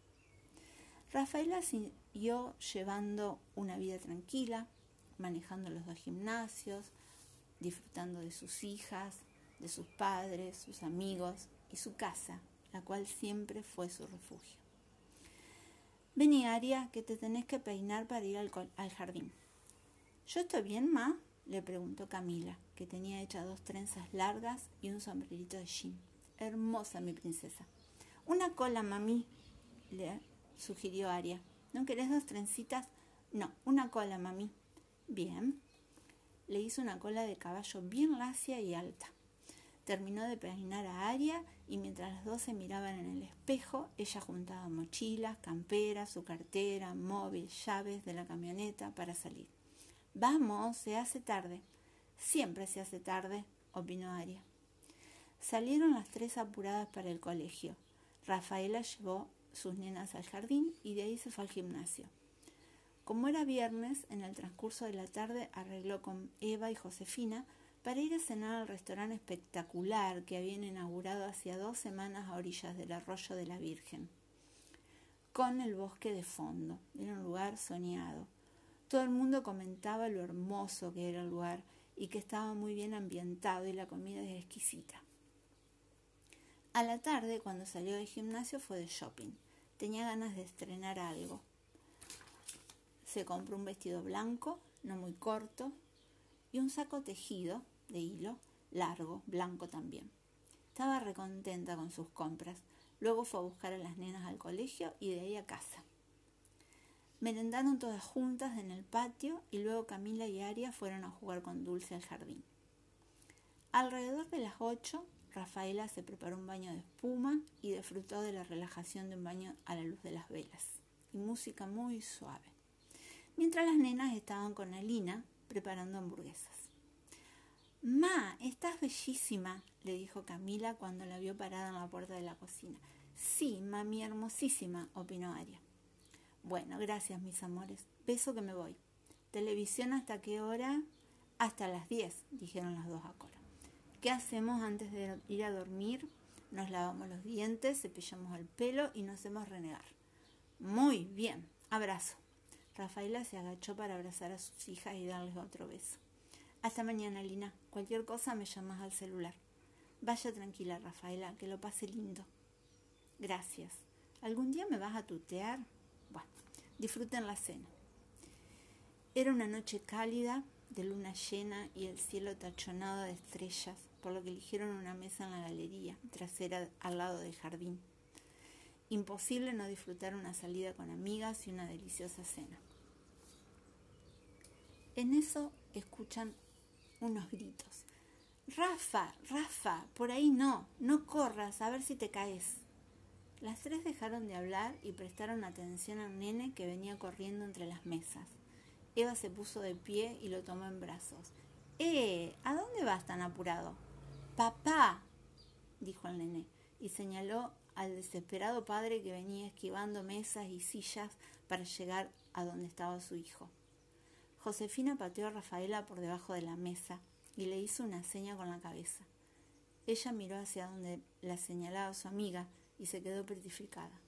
Rafaela siguió llevando una vida tranquila, manejando los dos gimnasios, disfrutando de sus hijas, de sus padres, sus amigos y su casa, la cual siempre fue su refugio. Vení, Aria, que te tenés que peinar para ir al, al jardín. ¿Yo estoy bien, ma? le preguntó Camila, que tenía hechas dos trenzas largas y un sombrerito de jean. Hermosa, mi princesa. Una cola, mami, le sugirió Aria. ¿No querés dos trencitas? No, una cola, mami. Bien. Le hizo una cola de caballo bien lacia y alta. Terminó de peinar a Aria y mientras las dos se miraban en el espejo, ella juntaba mochilas, camperas, su cartera, móvil, llaves de la camioneta para salir. Vamos, se hace tarde. Siempre se hace tarde, opinó Aria. Salieron las tres apuradas para el colegio. Rafaela llevó sus nenas al jardín y de ahí se fue al gimnasio. Como era viernes, en el transcurso de la tarde arregló con Eva y Josefina para ir a cenar al restaurante espectacular que habían inaugurado hacía dos semanas a orillas del arroyo de la Virgen, con el bosque de fondo. Era un lugar soñado. Todo el mundo comentaba lo hermoso que era el lugar y que estaba muy bien ambientado y la comida es exquisita. A la tarde, cuando salió del gimnasio, fue de shopping. Tenía ganas de estrenar algo. Se compró un vestido blanco, no muy corto, y un saco tejido de hilo, largo, blanco también. Estaba recontenta con sus compras. Luego fue a buscar a las nenas al colegio y de ahí a casa. Merendaron todas juntas en el patio y luego Camila y Aria fueron a jugar con Dulce al jardín. Alrededor de las ocho, Rafaela se preparó un baño de espuma y disfrutó de la relajación de un baño a la luz de las velas y música muy suave. Mientras las nenas estaban con Alina preparando hamburguesas. Ma, estás bellísima, le dijo Camila cuando la vio parada en la puerta de la cocina. Sí, mami, hermosísima, opinó Aria. Bueno, gracias, mis amores. Beso que me voy. ¿Televisión hasta qué hora? Hasta las 10, dijeron las dos a coro. ¿Qué hacemos antes de ir a dormir? Nos lavamos los dientes, cepillamos el pelo y nos hacemos renegar. Muy bien, abrazo. Rafaela se agachó para abrazar a sus hijas y darles otro beso. Hasta mañana, Lina. Cualquier cosa me llamas al celular. Vaya tranquila, Rafaela, que lo pase lindo. Gracias. ¿Algún día me vas a tutear? Disfruten la cena. Era una noche cálida, de luna llena y el cielo tachonado de estrellas por lo que eligieron una mesa en la galería trasera al lado del jardín. Imposible no disfrutar una salida con amigas y una deliciosa cena. En eso escuchan unos gritos. Rafa, Rafa, por ahí no, no corras, a ver si te caes. Las tres dejaron de hablar y prestaron atención al nene que venía corriendo entre las mesas. Eva se puso de pie y lo tomó en brazos. ¡Eh! ¿A dónde vas tan apurado? Papá, dijo el nene, y señaló al desesperado padre que venía esquivando mesas y sillas para llegar a donde estaba su hijo. Josefina pateó a Rafaela por debajo de la mesa y le hizo una seña con la cabeza. Ella miró hacia donde la señalaba su amiga y se quedó petrificada.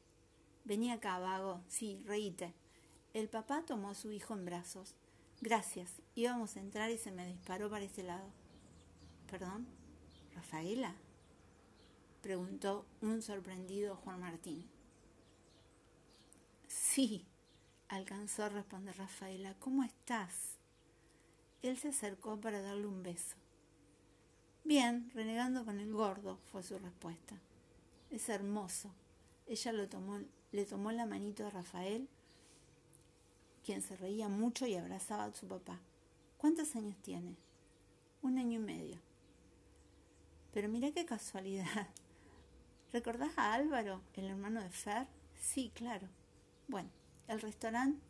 Vení acá, vago. Sí, reíte. El papá tomó a su hijo en brazos. Gracias. Íbamos a entrar y se me disparó para ese lado. ¿Perdón? ¿Rafaela? preguntó un sorprendido Juan Martín. Sí, alcanzó a responder Rafaela. ¿Cómo estás? Él se acercó para darle un beso. Bien, renegando con el gordo, fue su respuesta. Es hermoso. Ella lo tomó, le tomó la manito a Rafael, quien se reía mucho y abrazaba a su papá. ¿Cuántos años tiene? Un año y medio. Pero mira qué casualidad. *laughs* ¿Recordás a Álvaro, el hermano de Fer? Sí, claro. Bueno, el restaurante,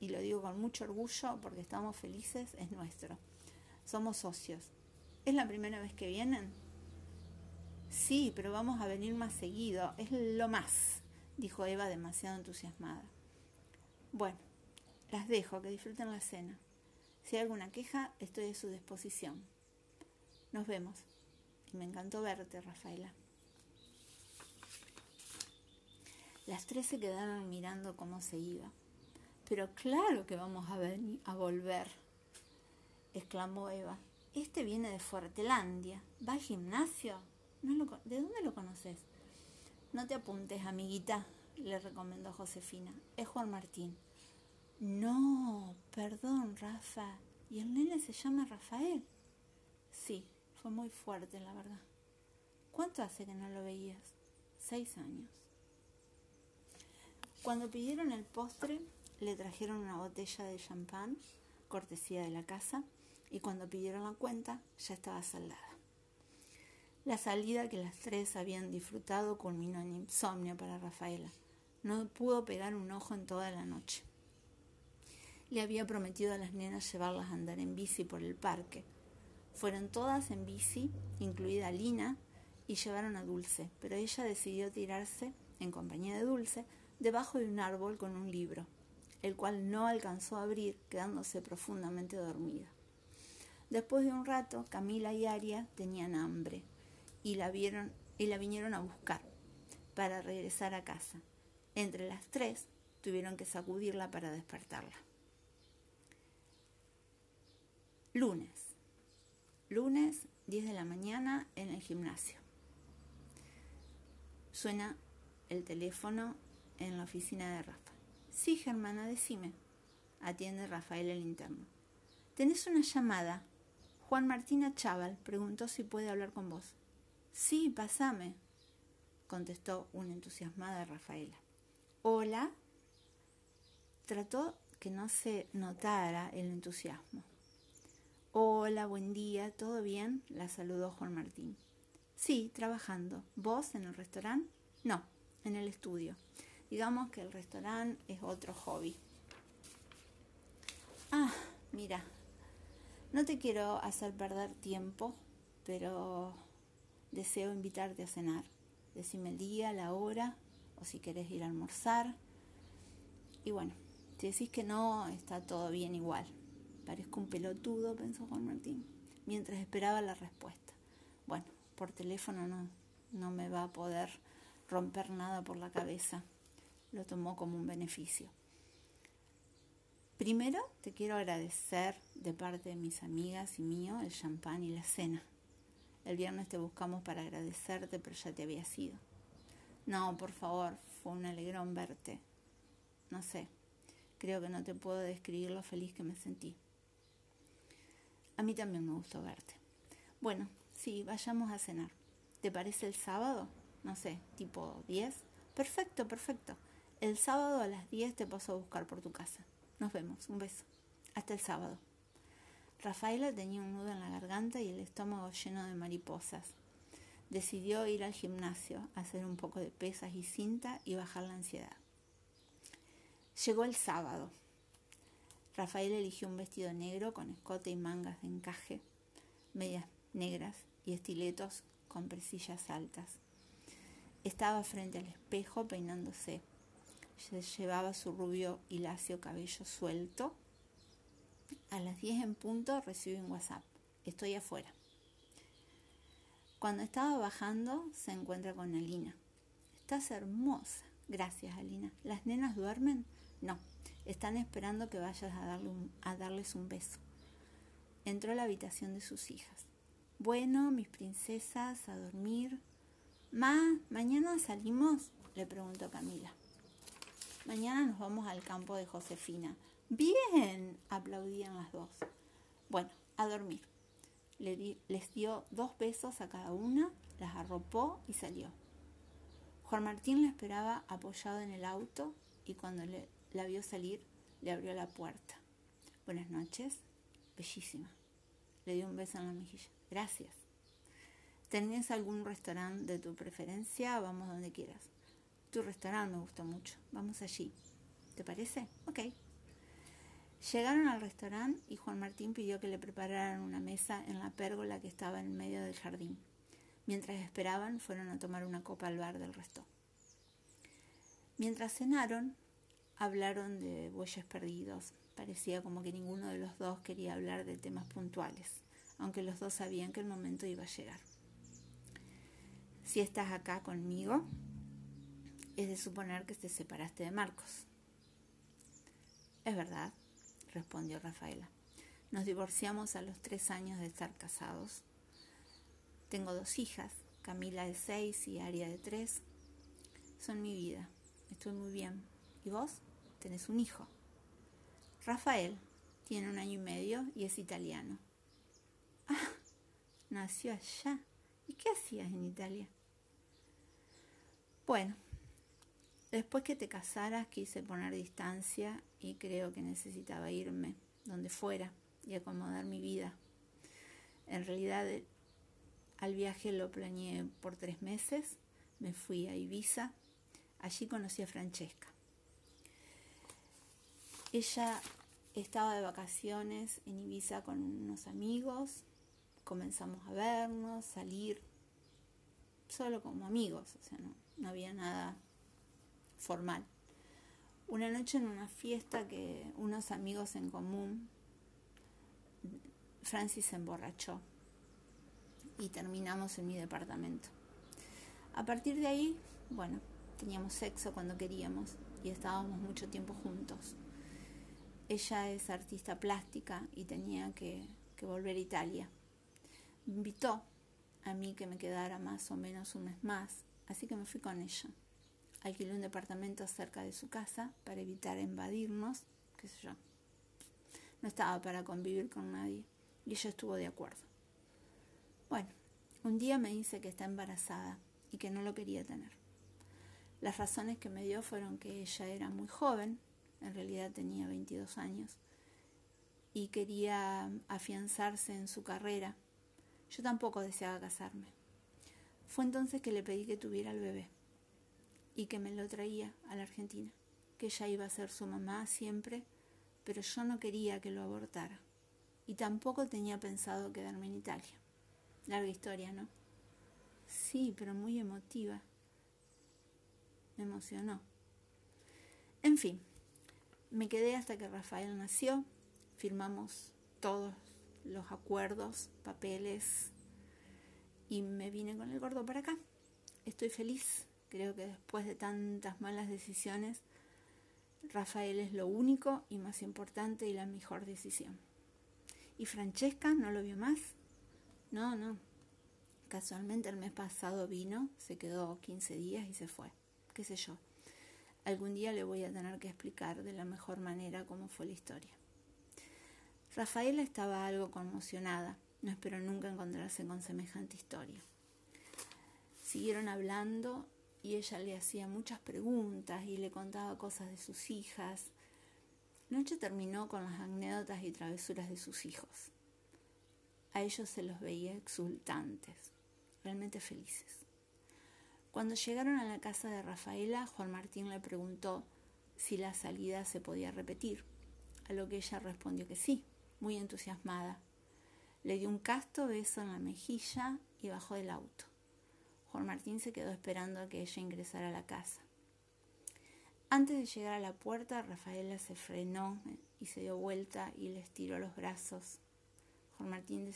y lo digo con mucho orgullo porque estamos felices, es nuestro. Somos socios. ¿Es la primera vez que vienen? Sí, pero vamos a venir más seguido. Es lo más, dijo Eva demasiado entusiasmada. Bueno, las dejo, que disfruten la cena. Si hay alguna queja, estoy a su disposición. Nos vemos. Y me encantó verte, Rafaela. Las tres se quedaron mirando cómo se iba. Pero claro que vamos a, venir, a volver, exclamó Eva. Este viene de Fuertelandia. ¿Va al gimnasio? ¿De dónde lo conoces? No te apuntes, amiguita, le recomendó Josefina. Es Juan Martín. No, perdón, Rafa. ¿Y el nene se llama Rafael? Sí, fue muy fuerte, la verdad. ¿Cuánto hace que no lo veías? Seis años. Cuando pidieron el postre, le trajeron una botella de champán, cortesía de la casa, y cuando pidieron la cuenta, ya estaba saldada. La salida que las tres habían disfrutado culminó en insomnio para Rafaela. No pudo pegar un ojo en toda la noche. Le había prometido a las nenas llevarlas a andar en bici por el parque. Fueron todas en bici, incluida Lina, y llevaron a Dulce, pero ella decidió tirarse, en compañía de Dulce, debajo de un árbol con un libro, el cual no alcanzó a abrir, quedándose profundamente dormida. Después de un rato, Camila y Aria tenían hambre y la vieron y la vinieron a buscar para regresar a casa. Entre las tres tuvieron que sacudirla para despertarla. Lunes. Lunes, 10 de la mañana, en el gimnasio. Suena el teléfono en la oficina de Rafa. Sí, Germana, decime. Atiende Rafael el interno. Tenés una llamada. Juan Martina Chaval preguntó si puede hablar con vos. Sí, pasame, contestó una entusiasmada Rafaela. Hola. Trató que no se notara el entusiasmo. Hola, buen día, ¿todo bien? La saludó Juan Martín. Sí, trabajando. ¿Vos en el restaurante? No, en el estudio. Digamos que el restaurante es otro hobby. Ah, mira, no te quiero hacer perder tiempo, pero deseo invitarte a cenar. Decime el día, la hora, o si querés ir a almorzar. Y bueno, si decís que no, está todo bien igual. Parezco un pelotudo, pensó Juan Martín, mientras esperaba la respuesta. Bueno, por teléfono no, no me va a poder romper nada por la cabeza lo tomó como un beneficio. Primero te quiero agradecer de parte de mis amigas y mío el champán y la cena. El viernes te buscamos para agradecerte, pero ya te había sido. No, por favor, fue un alegrón verte. No sé, creo que no te puedo describir lo feliz que me sentí. A mí también me gustó verte. Bueno, Sí, vayamos a cenar. ¿Te parece el sábado? No sé, tipo 10. Perfecto, perfecto. El sábado a las 10 te paso a buscar por tu casa. Nos vemos. Un beso. Hasta el sábado. Rafaela tenía un nudo en la garganta y el estómago lleno de mariposas. Decidió ir al gimnasio, hacer un poco de pesas y cinta y bajar la ansiedad. Llegó el sábado. Rafael eligió un vestido negro con escote y mangas de encaje, medias negras y estiletos con presillas altas. Estaba frente al espejo peinándose. Llevaba su rubio y lacio cabello suelto. A las 10 en punto recibió un WhatsApp. Estoy afuera. Cuando estaba bajando se encuentra con Alina. Estás hermosa. Gracias, Alina. ¿Las nenas duermen? No, están esperando que vayas a, a darles un beso. Entró a la habitación de sus hijas. Bueno, mis princesas, a dormir. Ma, ¿mañana salimos? le preguntó Camila. Mañana nos vamos al campo de Josefina. Bien, aplaudían las dos. Bueno, a dormir. les dio dos besos a cada una, las arropó y salió. Juan Martín la esperaba apoyado en el auto y cuando la vio salir, le abrió la puerta. Buenas noches, bellísima. Le dio un beso en la mejilla. Gracias. ¿Tenés algún restaurante de tu preferencia? Vamos donde quieras. Tu restaurante me gusta mucho. Vamos allí. ¿Te parece? Ok. Llegaron al restaurante y Juan Martín pidió que le prepararan una mesa en la pérgola que estaba en medio del jardín. Mientras esperaban, fueron a tomar una copa al bar del resto. Mientras cenaron, hablaron de bueyes perdidos. Parecía como que ninguno de los dos quería hablar de temas puntuales aunque los dos sabían que el momento iba a llegar. Si estás acá conmigo, es de suponer que te separaste de Marcos. Es verdad, respondió Rafaela. Nos divorciamos a los tres años de estar casados. Tengo dos hijas, Camila de seis y Aria de tres. Son mi vida. Estoy muy bien. ¿Y vos? Tenés un hijo. Rafael tiene un año y medio y es italiano. Ah, nació allá. ¿Y qué hacías en Italia? Bueno, después que te casaras quise poner distancia y creo que necesitaba irme donde fuera y acomodar mi vida. En realidad al viaje lo planeé por tres meses, me fui a Ibiza, allí conocí a Francesca. Ella estaba de vacaciones en Ibiza con unos amigos comenzamos a vernos, salir, solo como amigos, o sea, no, había nada formal. Una noche en una fiesta que unos amigos en común, Francis se emborrachó y terminamos en mi departamento. A partir de ahí, bueno, teníamos sexo cuando queríamos y estábamos mucho tiempo juntos. Ella es artista plástica y tenía que, volver a Italia invitó a mí que me quedara más o menos un mes más, así que me fui con ella. Alquilé un departamento cerca de su casa para evitar invadirnos, qué sé yo. No estaba para convivir con nadie y ella estuvo de acuerdo. Bueno, un día me dice que está embarazada y que no lo quería tener. Las razones que me dio fueron que ella era muy joven, en realidad tenía 22 años, y quería afianzarse en su carrera yo tampoco deseaba casarme. Fue entonces que le pedí que tuviera el bebé y que me lo traía a la Argentina, que ella iba a ser su mamá siempre, pero yo no quería que lo abortara y tampoco tenía pensado quedarme en Italia. Larga historia, ¿no? Sí, pero muy emotiva. Me emocionó. En fin, me quedé hasta que Rafael nació, firmamos todos los acuerdos, papeles y me vine con el gordo para acá. Estoy feliz, creo que después de tantas malas decisiones, Rafael es lo único y más importante y la mejor decisión. ¿Y Francesca no lo vio más? No, no. Casualmente el mes pasado vino, se quedó 15 días y se fue. ¿Qué sé yo? Algún día le voy a tener que explicar de la mejor manera cómo fue la historia. Rafaela estaba algo conmocionada No espero nunca encontrarse con semejante historia. Siguieron hablando y ella le hacía muchas preguntas y le contaba cosas de sus hijas. Noche terminó con las anécdotas y travesuras de sus hijos. A ellos se los veía exultantes, realmente felices. Cuando llegaron a la casa de Rafaela, Juan Martín le preguntó si la salida se podía repetir, a lo que ella respondió que sí, muy entusiasmada. Le dio un casto beso en la mejilla y bajó del auto. Juan Martín se quedó esperando a que ella ingresara a la casa. Antes de llegar a la puerta, Rafaela se frenó y se dio vuelta y le estiró los brazos. Juan Martín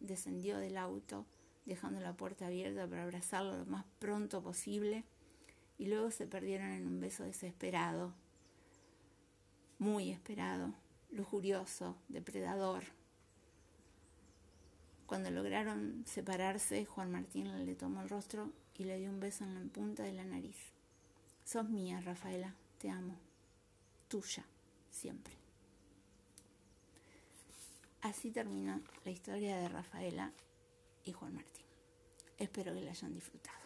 descendió del auto, dejando la puerta abierta para abrazarlo lo más pronto posible, y luego se perdieron en un beso desesperado, muy esperado, lujurioso, depredador. Cuando lograron separarse, Juan Martín le tomó el rostro y le dio un beso en la punta de la nariz. Sos mía, Rafaela, te amo. Tuya, siempre. Así terminó la historia de Rafaela y Juan Martín. Espero que la hayan disfrutado.